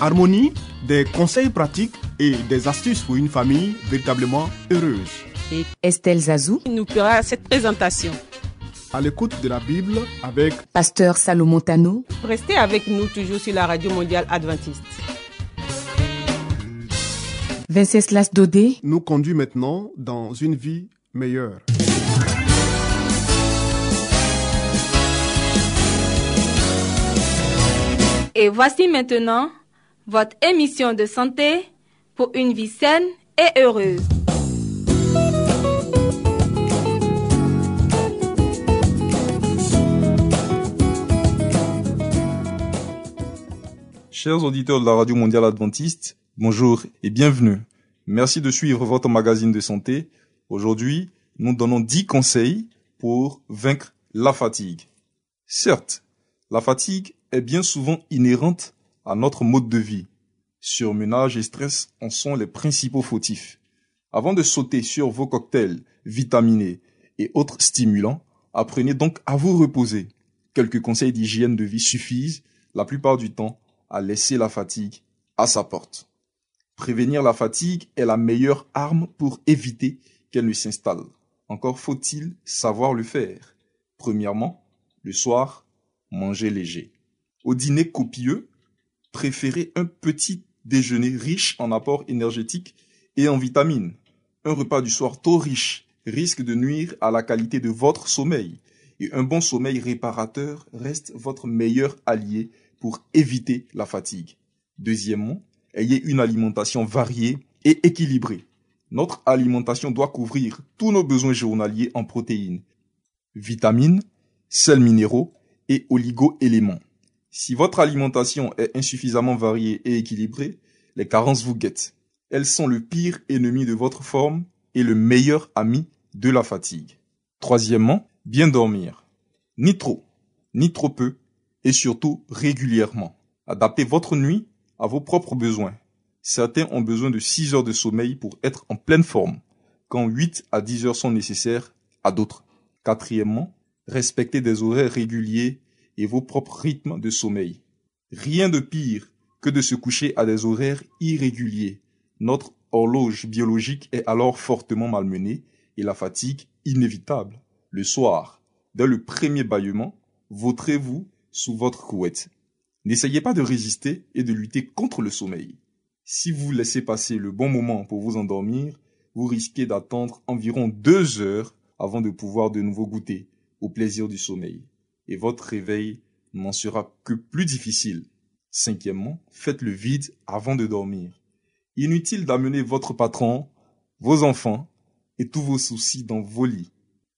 Harmonie, des conseils pratiques et des astuces pour une famille véritablement heureuse. Estelle Zazou, il nous fera cette présentation. À l'écoute de la Bible avec Pasteur Salomon Tano, Restez avec nous toujours sur la radio mondiale adventiste. Venceslas Dodé, nous conduit maintenant dans une vie meilleure. Et voici maintenant votre émission de santé pour une vie saine et heureuse. Chers auditeurs de la Radio Mondiale Adventiste, bonjour et bienvenue. Merci de suivre votre magazine de santé. Aujourd'hui, nous donnons 10 conseils pour vaincre la fatigue. Certes, la fatigue est bien souvent inhérente à notre mode de vie. Surmenage et stress en sont les principaux fautifs. Avant de sauter sur vos cocktails vitaminés et autres stimulants, apprenez donc à vous reposer. Quelques conseils d'hygiène de vie suffisent, la plupart du temps, à laisser la fatigue à sa porte. Prévenir la fatigue est la meilleure arme pour éviter qu'elle ne s'installe. Encore faut-il savoir le faire. Premièrement, le soir, manger léger. Au dîner copieux, préférez un petit déjeuner riche en apports énergétiques et en vitamines. Un repas du soir trop riche risque de nuire à la qualité de votre sommeil. Et un bon sommeil réparateur reste votre meilleur allié pour éviter la fatigue. Deuxièmement, ayez une alimentation variée et équilibrée. Notre alimentation doit couvrir tous nos besoins journaliers en protéines, vitamines, sels minéraux et oligo-éléments. Si votre alimentation est insuffisamment variée et équilibrée, les carences vous guettent. Elles sont le pire ennemi de votre forme et le meilleur ami de la fatigue. Troisièmement, bien dormir. Ni trop, ni trop peu, et surtout régulièrement. Adaptez votre nuit à vos propres besoins. Certains ont besoin de 6 heures de sommeil pour être en pleine forme, quand 8 à 10 heures sont nécessaires à d'autres. Quatrièmement, respectez des horaires réguliers et vos propres rythmes de sommeil. Rien de pire que de se coucher à des horaires irréguliers. Notre horloge biologique est alors fortement malmenée et la fatigue inévitable. Le soir, dès le premier bâillement, vautrez-vous sous votre couette. N'essayez pas de résister et de lutter contre le sommeil. Si vous laissez passer le bon moment pour vous endormir, vous risquez d'attendre environ deux heures avant de pouvoir de nouveau goûter au plaisir du sommeil. Et votre réveil n'en sera que plus difficile. Cinquièmement, faites le vide avant de dormir. Inutile d'amener votre patron, vos enfants et tous vos soucis dans vos lits.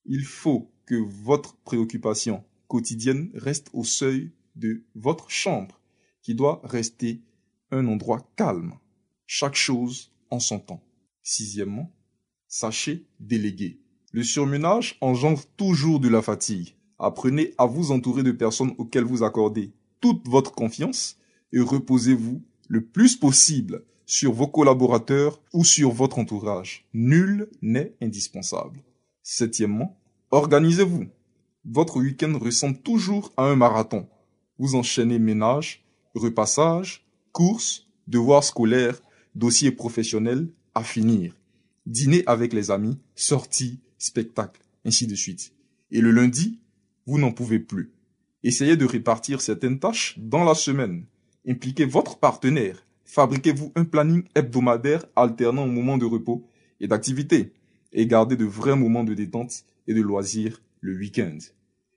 Il faut que votre préoccupation quotidienne reste au seuil de votre chambre, qui doit rester un endroit calme. Chaque chose en son temps. Sixièmement, sachez déléguer. Le surmenage engendre toujours de la fatigue. Apprenez à vous entourer de personnes auxquelles vous accordez toute votre confiance et reposez-vous le plus possible sur vos collaborateurs ou sur votre entourage. Nul n'est indispensable. Septièmement, organisez-vous. Votre week-end ressemble toujours à un marathon. Vous enchaînez ménage, repassage, courses, devoirs scolaires, dossiers professionnels à finir. Dîner avec les amis, sorties, spectacles, ainsi de suite. Et le lundi, vous n'en pouvez plus. Essayez de répartir certaines tâches dans la semaine. Impliquez votre partenaire. Fabriquez-vous un planning hebdomadaire alternant moments de repos et d'activité. Et gardez de vrais moments de détente et de loisirs le week-end.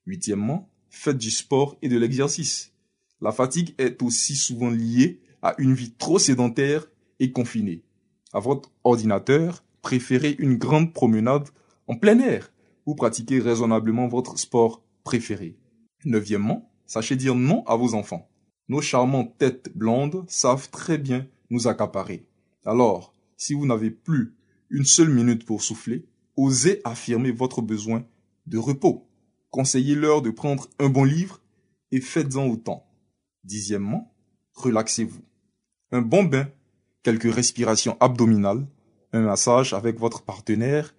Huitièmement, faites du sport et de l'exercice. La fatigue est aussi souvent liée à une vie trop sédentaire et confinée. À votre ordinateur, préférez une grande promenade en plein air ou pratiquez raisonnablement votre sport préféré. Neuvièmement, sachez dire non à vos enfants. Nos charmantes têtes blondes savent très bien nous accaparer. Alors, si vous n'avez plus une seule minute pour souffler, osez affirmer votre besoin de repos. Conseillez-leur de prendre un bon livre et faites-en autant. Dixièmement, relaxez-vous. Un bon bain, quelques respirations abdominales, un massage avec votre partenaire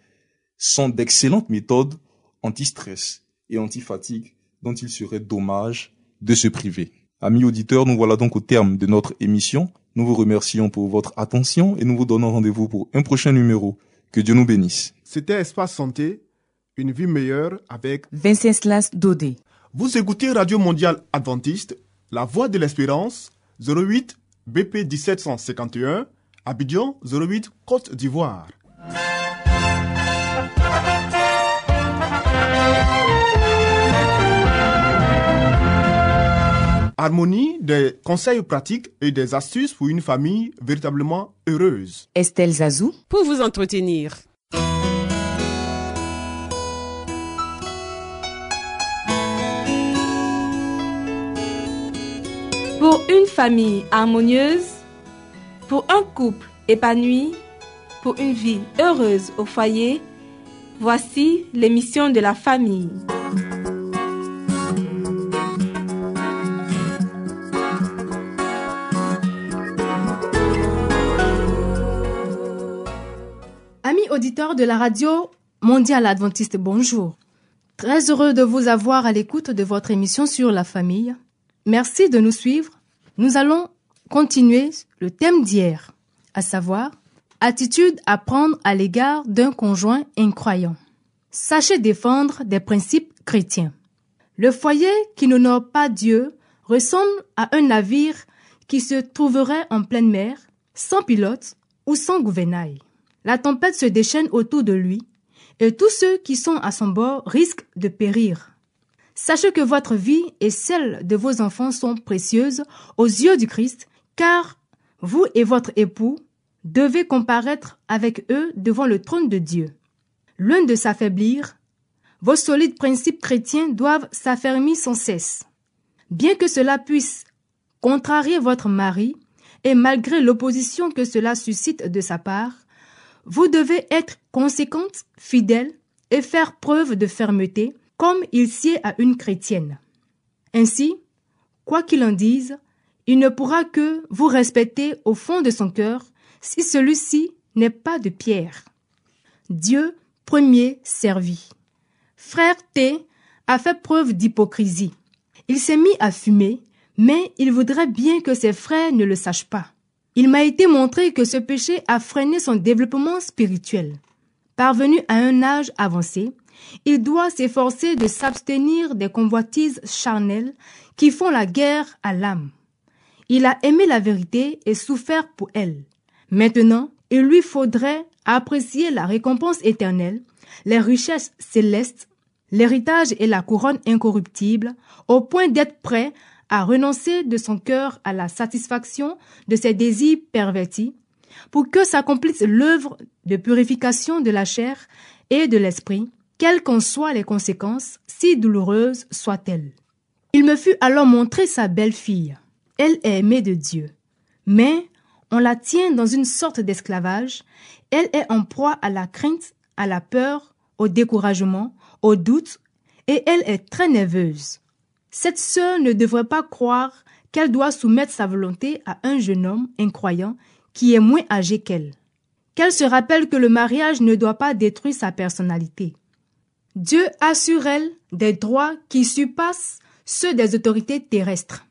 sont d'excellentes méthodes anti-stress et anti-fatigue dont il serait dommage de se priver. Amis auditeurs, nous voilà donc au terme de notre émission. Nous vous remercions pour votre attention et nous vous donnons rendez-vous pour un prochain numéro. Que Dieu nous bénisse. C'était Espace Santé, une vie meilleure avec Venceslas Dodé. Vous écoutez Radio Mondiale Adventiste, La Voix de l'Espérance, 08 BP 1751, Abidjan 08 Côte d'Ivoire. Harmonie, des conseils pratiques et des astuces pour une famille véritablement heureuse. Estelle Zazou. Pour vous entretenir. Pour une famille harmonieuse, pour un couple épanoui, pour une vie heureuse au foyer, voici l'émission de la famille. Amis auditeurs de la radio mondiale adventiste, bonjour. Très heureux de vous avoir à l'écoute de votre émission sur la famille. Merci de nous suivre. Nous allons continuer le thème d'hier, à savoir attitude à prendre à l'égard d'un conjoint incroyant. Sachez défendre des principes chrétiens. Le foyer qui n'honore pas Dieu ressemble à un navire qui se trouverait en pleine mer, sans pilote ou sans gouvernail. La tempête se déchaîne autour de lui, et tous ceux qui sont à son bord risquent de périr. Sachez que votre vie et celle de vos enfants sont précieuses aux yeux du Christ, car vous et votre époux devez comparaître avec eux devant le trône de Dieu. L'un de s'affaiblir, vos solides principes chrétiens doivent s'affermir sans cesse. Bien que cela puisse contrarier votre mari, et malgré l'opposition que cela suscite de sa part, vous devez être conséquente, fidèle et faire preuve de fermeté, comme il sied à une chrétienne. Ainsi, quoi qu'il en dise, il ne pourra que vous respecter au fond de son cœur si celui-ci n'est pas de pierre. Dieu premier servi. Frère T a fait preuve d'hypocrisie. Il s'est mis à fumer, mais il voudrait bien que ses frères ne le sachent pas. Il m'a été montré que ce péché a freiné son développement spirituel. Parvenu à un âge avancé, il doit s'efforcer de s'abstenir des convoitises charnelles qui font la guerre à l'âme. Il a aimé la vérité et souffert pour elle. Maintenant, il lui faudrait apprécier la récompense éternelle, les richesses célestes, l'héritage et la couronne incorruptible, au point d'être prêt à renoncer de son cœur à la satisfaction de ses désirs pervertis, pour que s'accomplisse l'œuvre de purification de la chair et de l'esprit, quelles qu'en soient les conséquences, si douloureuses soient-elles. Il me fut alors montré sa belle-fille. Elle est aimée de Dieu. Mais on la tient dans une sorte d'esclavage. Elle est en proie à la crainte, à la peur, au découragement, au doute, et elle est très nerveuse. Cette sœur ne devrait pas croire qu'elle doit soumettre sa volonté à un jeune homme incroyant qui est moins âgé qu'elle. Qu'elle se rappelle que le mariage ne doit pas détruire sa personnalité. Dieu a sur elle des droits qui surpassent ceux des autorités terrestres.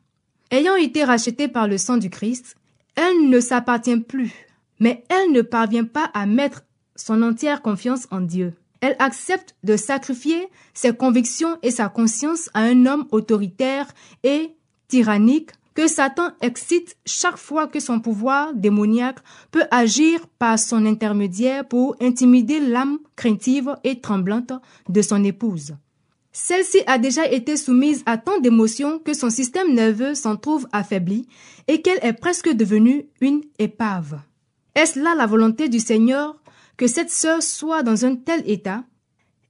Ayant été rachetée par le sang du Christ, elle ne s'appartient plus, mais elle ne parvient pas à mettre son entière confiance en Dieu. Elle accepte de sacrifier ses convictions et sa conscience à un homme autoritaire et tyrannique que Satan excite chaque fois que son pouvoir démoniaque peut agir par son intermédiaire pour intimider l'âme craintive et tremblante de son épouse. Celle-ci a déjà été soumise à tant d'émotions que son système nerveux s'en trouve affaibli et qu'elle est presque devenue une épave. Est-ce là la volonté du Seigneur que cette sœur soit dans un tel état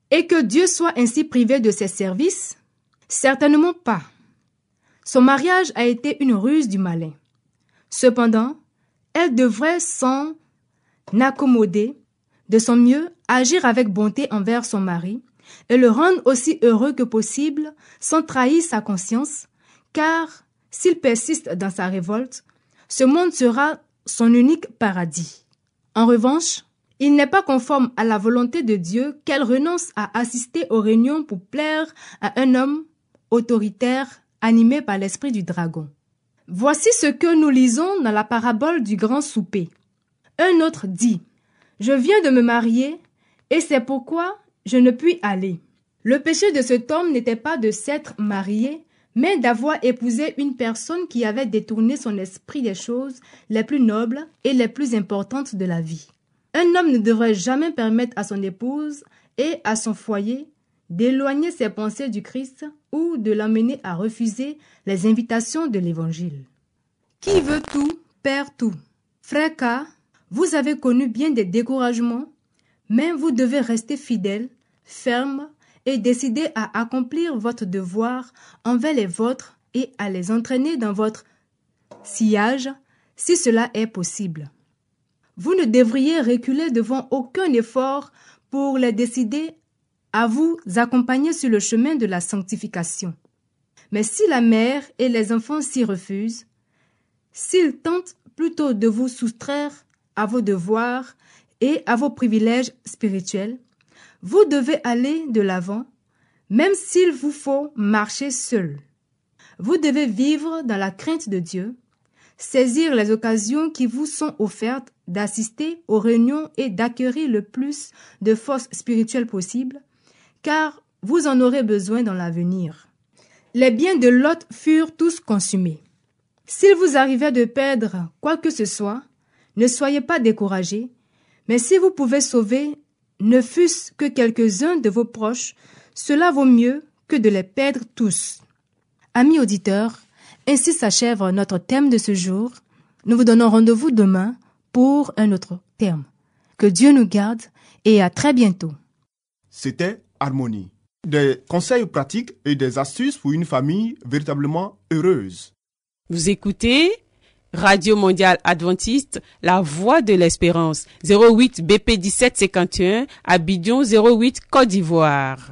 et que Dieu soit ainsi privé de ses services? Certainement pas. Son mariage a été une ruse du malin. Cependant, elle devrait s'en n'accommoder, de son mieux, agir avec bonté envers son mari, et le rendre aussi heureux que possible sans trahir sa conscience, car s'il persiste dans sa révolte, ce monde sera son unique paradis. En revanche, il n'est pas conforme à la volonté de Dieu qu'elle renonce à assister aux réunions pour plaire à un homme autoritaire animé par l'esprit du dragon. Voici ce que nous lisons dans la parabole du grand souper. Un autre dit Je viens de me marier, et c'est pourquoi je ne puis aller. Le péché de cet homme n'était pas de s'être marié, mais d'avoir épousé une personne qui avait détourné son esprit des choses les plus nobles et les plus importantes de la vie. Un homme ne devrait jamais permettre à son épouse et à son foyer d'éloigner ses pensées du Christ ou de l'amener à refuser les invitations de l'Évangile. Qui veut tout, perd tout. Frère K, vous avez connu bien des découragements, mais vous devez rester fidèle, ferme et décider à accomplir votre devoir envers les vôtres et à les entraîner dans votre sillage si cela est possible. Vous ne devriez reculer devant aucun effort pour les décider à vous accompagner sur le chemin de la sanctification. Mais si la mère et les enfants s'y refusent, s'ils tentent plutôt de vous soustraire à vos devoirs et à vos privilèges spirituels, vous devez aller de l'avant, même s'il vous faut marcher seul. Vous devez vivre dans la crainte de Dieu, saisir les occasions qui vous sont offertes d'assister aux réunions et d'acquérir le plus de force spirituelle possible, car vous en aurez besoin dans l'avenir. Les biens de Lot furent tous consumés. S'il vous arrivait de perdre quoi que ce soit, ne soyez pas découragés, mais si vous pouvez sauver ne fût-ce que quelques-uns de vos proches, cela vaut mieux que de les perdre tous. Amis auditeurs, ainsi s'achève notre thème de ce jour. Nous vous donnons rendez-vous demain pour un autre thème. Que Dieu nous garde et à très bientôt. C'était Harmonie. Des conseils pratiques et des astuces pour une famille véritablement heureuse. Vous écoutez Radio Mondiale Adventiste, La Voix de l'Espérance, 08 BP 1751, Abidjan 08 Côte d'Ivoire.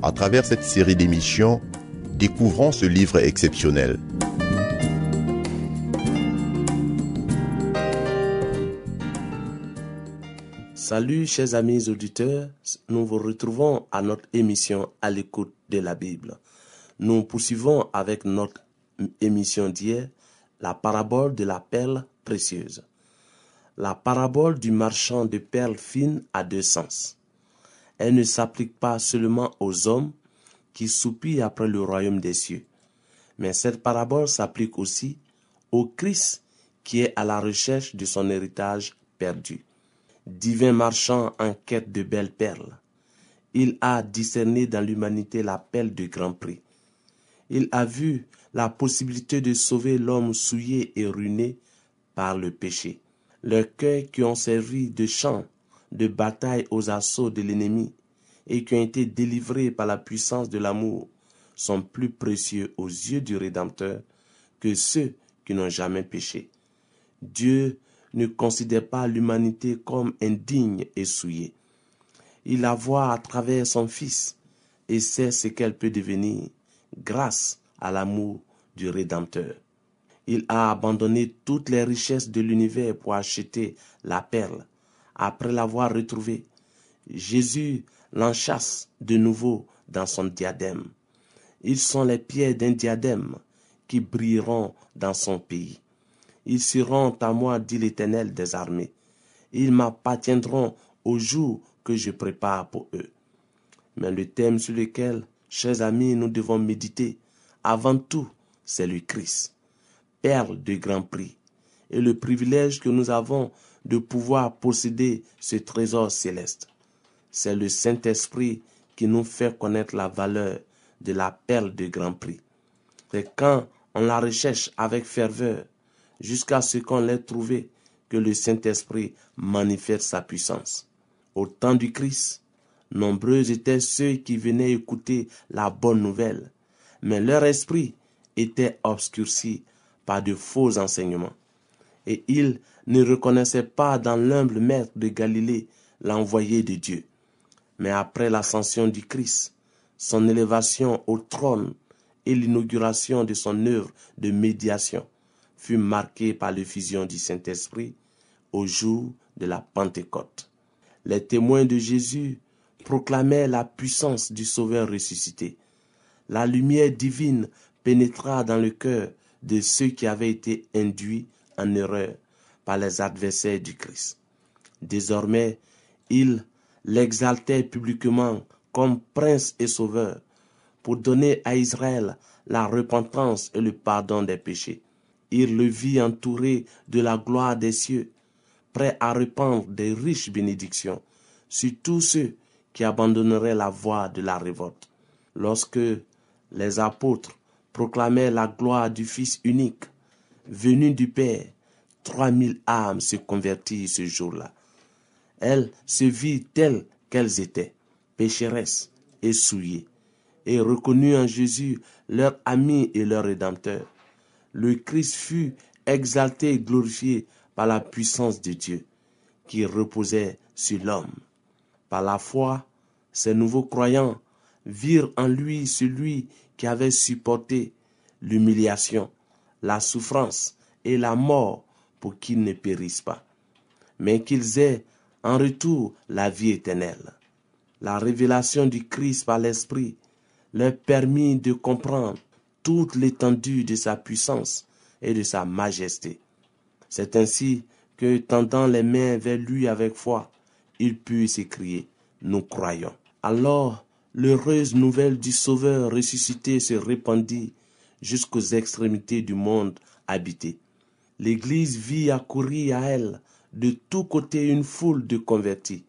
À travers cette série d'émissions, découvrons ce livre exceptionnel. Salut chers amis auditeurs, nous vous retrouvons à notre émission à l'écoute de la Bible. Nous poursuivons avec notre émission d'hier, la parabole de la perle précieuse. La parabole du marchand de perles fines a deux sens. Elle ne s'applique pas seulement aux hommes qui soupirent après le royaume des cieux, mais cette parabole s'applique aussi au Christ qui est à la recherche de son héritage perdu divin marchand en quête de belles perles. Il a discerné dans l'humanité la perle de grand prix. Il a vu la possibilité de sauver l'homme souillé et ruiné par le péché. Leurs cœurs qui ont servi de champ de bataille aux assauts de l'ennemi et qui ont été délivrés par la puissance de l'amour sont plus précieux aux yeux du Rédempteur que ceux qui n'ont jamais péché. Dieu ne considère pas l'humanité comme indigne et souillée. Il la voit à travers son Fils et sait ce qu'elle peut devenir grâce à l'amour du Rédempteur. Il a abandonné toutes les richesses de l'univers pour acheter la perle. Après l'avoir retrouvée, Jésus l'enchasse de nouveau dans son diadème. Ils sont les pierres d'un diadème qui brilleront dans son pays. Ils seront à moi, dit l'Éternel des armées. Ils m'appartiendront au jour que je prépare pour eux. Mais le thème sur lequel, chers amis, nous devons méditer, avant tout, c'est le Christ, perle de grand prix, et le privilège que nous avons de pouvoir posséder ce trésor céleste. C'est le Saint-Esprit qui nous fait connaître la valeur de la perle de grand prix. C'est quand on la recherche avec ferveur, jusqu'à ce qu'on l'ait trouvée, que le Saint-Esprit manifeste sa puissance. Au temps du Christ, nombreux étaient ceux qui venaient écouter la bonne nouvelle, mais leur esprit était obscurci par de faux enseignements. Et ils ne reconnaissaient pas dans l'humble maître de Galilée l'envoyé de Dieu. Mais après l'ascension du Christ, son élévation au trône et l'inauguration de son œuvre de médiation fut marquée par l'effusion du Saint-Esprit au jour de la Pentecôte. Les témoins de Jésus proclamaient la puissance du Sauveur ressuscité. La lumière divine pénétra dans le cœur de ceux qui avaient été induits en erreur par les adversaires du Christ. Désormais, ils l'exaltaient publiquement comme prince et sauveur pour donner à Israël la repentance et le pardon des péchés. Il le vit entouré de la gloire des cieux, prêt à répandre des riches bénédictions sur tous ceux qui abandonneraient la voie de la révolte. Lorsque les apôtres proclamaient la gloire du Fils unique, venu du Père, trois mille âmes se convertirent ce jour-là. Elles se virent telles qu'elles étaient, pécheresses et souillées, et reconnues en Jésus leur ami et leur rédempteur. Le Christ fut exalté et glorifié par la puissance de Dieu qui reposait sur l'homme. Par la foi, ces nouveaux croyants virent en lui celui qui avait supporté l'humiliation, la souffrance et la mort pour qu'ils ne périssent pas, mais qu'ils aient en retour la vie éternelle. La révélation du Christ par l'Esprit leur permit de comprendre toute l'étendue de sa puissance et de sa majesté. C'est ainsi que, tendant les mains vers lui avec foi, il put s'écrier, nous croyons. Alors, l'heureuse nouvelle du Sauveur ressuscité se répandit jusqu'aux extrémités du monde habité. L'Église vit accourir à elle de tous côtés une foule de convertis.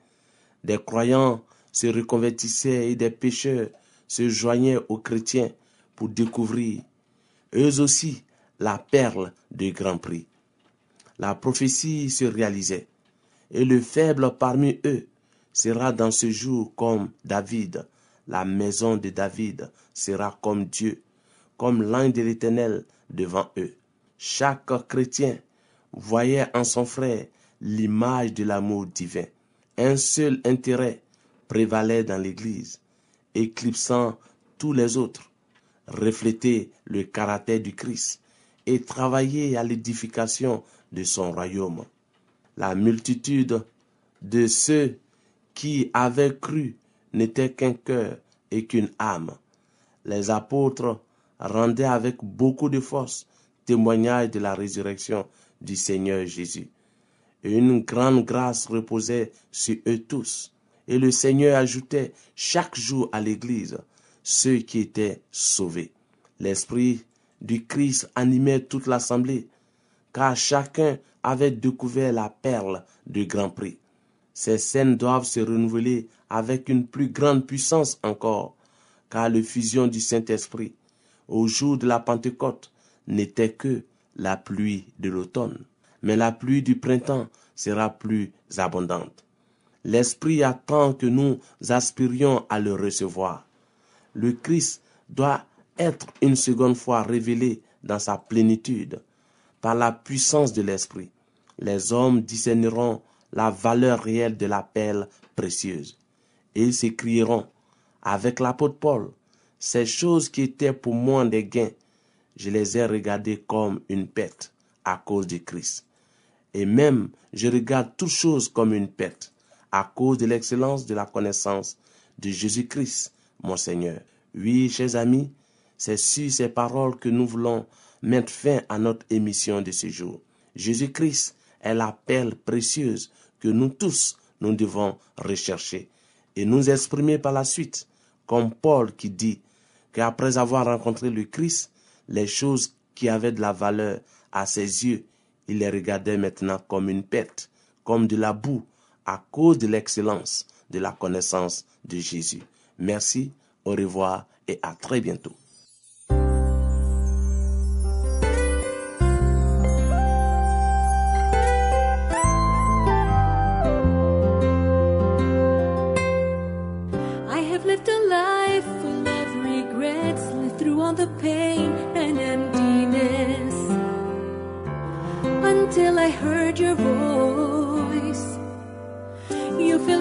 Des croyants se reconvertissaient et des pécheurs se joignaient aux chrétiens pour découvrir, eux aussi, la perle de grand prix. La prophétie se réalisait, et le faible parmi eux sera dans ce jour comme David. La maison de David sera comme Dieu, comme l'un de l'Éternel devant eux. Chaque chrétien voyait en son frère l'image de l'amour divin. Un seul intérêt prévalait dans l'Église, éclipsant tous les autres, refléter le caractère du Christ et travailler à l'édification de son royaume. La multitude de ceux qui avaient cru n'était qu'un cœur et qu'une âme. Les apôtres rendaient avec beaucoup de force témoignage de la résurrection du Seigneur Jésus. une grande grâce reposait sur eux tous. Et le Seigneur ajoutait chaque jour à l'Église ceux qui étaient sauvés. L'Esprit du Christ animait toute l'assemblée, car chacun avait découvert la perle du grand prix. Ces scènes doivent se renouveler avec une plus grande puissance encore, car l'effusion du Saint-Esprit au jour de la Pentecôte n'était que la pluie de l'automne, mais la pluie du printemps sera plus abondante. L'Esprit attend que nous aspirions à le recevoir. Le Christ doit être une seconde fois révélé dans sa plénitude par la puissance de l'Esprit. Les hommes discerneront la valeur réelle de la perle précieuse. Et ils s'écrieront, avec l'apôtre Paul, ces choses qui étaient pour moi des gains, je les ai regardées comme une perte à cause de Christ. Et même, je regarde toutes choses comme une perte à cause de l'excellence de la connaissance de Jésus-Christ, mon Seigneur. Oui, chers amis, c'est sur ces paroles que nous voulons mettre fin à notre émission de ce jour. Jésus-Christ est la perle précieuse que nous tous, nous devons rechercher et nous exprimer par la suite, comme Paul qui dit qu'après avoir rencontré le Christ, les choses qui avaient de la valeur à ses yeux, il les regardait maintenant comme une perte, comme de la boue, à cause de l'excellence de la connaissance de Jésus. Merci, au revoir et à très bientôt.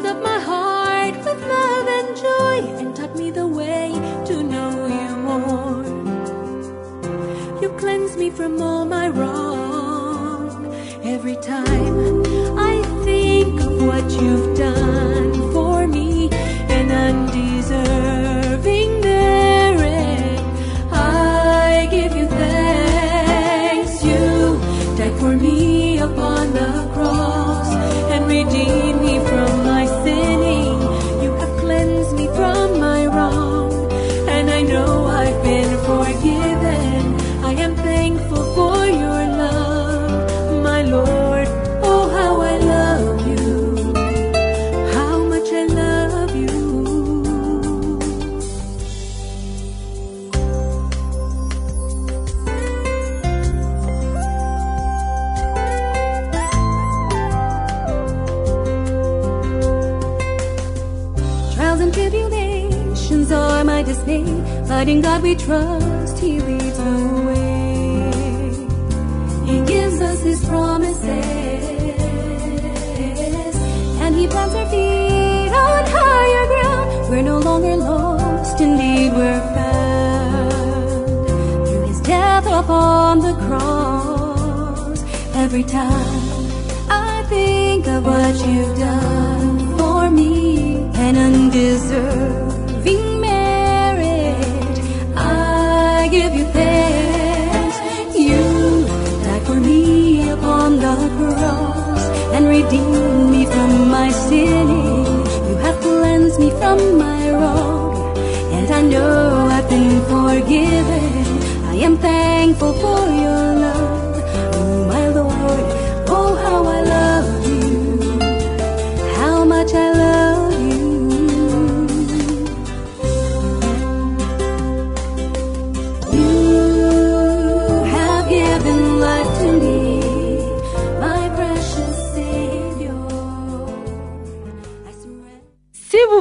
Up my heart with love and joy and taught me the way to know you more. You cleanse me from all my wrong. Every time I think of what you've done for me, an undeserving and tribulations are my dismay, but in God we trust, He leads the way. He gives us His promises, and He plants our feet on higher ground. We're no longer lost, indeed we're found through His death upon the cross. Every time I think of what you've done an undeserving merit. I give you thanks. You died for me upon the cross and redeemed me from my sinning. You have cleansed me from my wrong, and I know I've been forgiven. I am thankful for your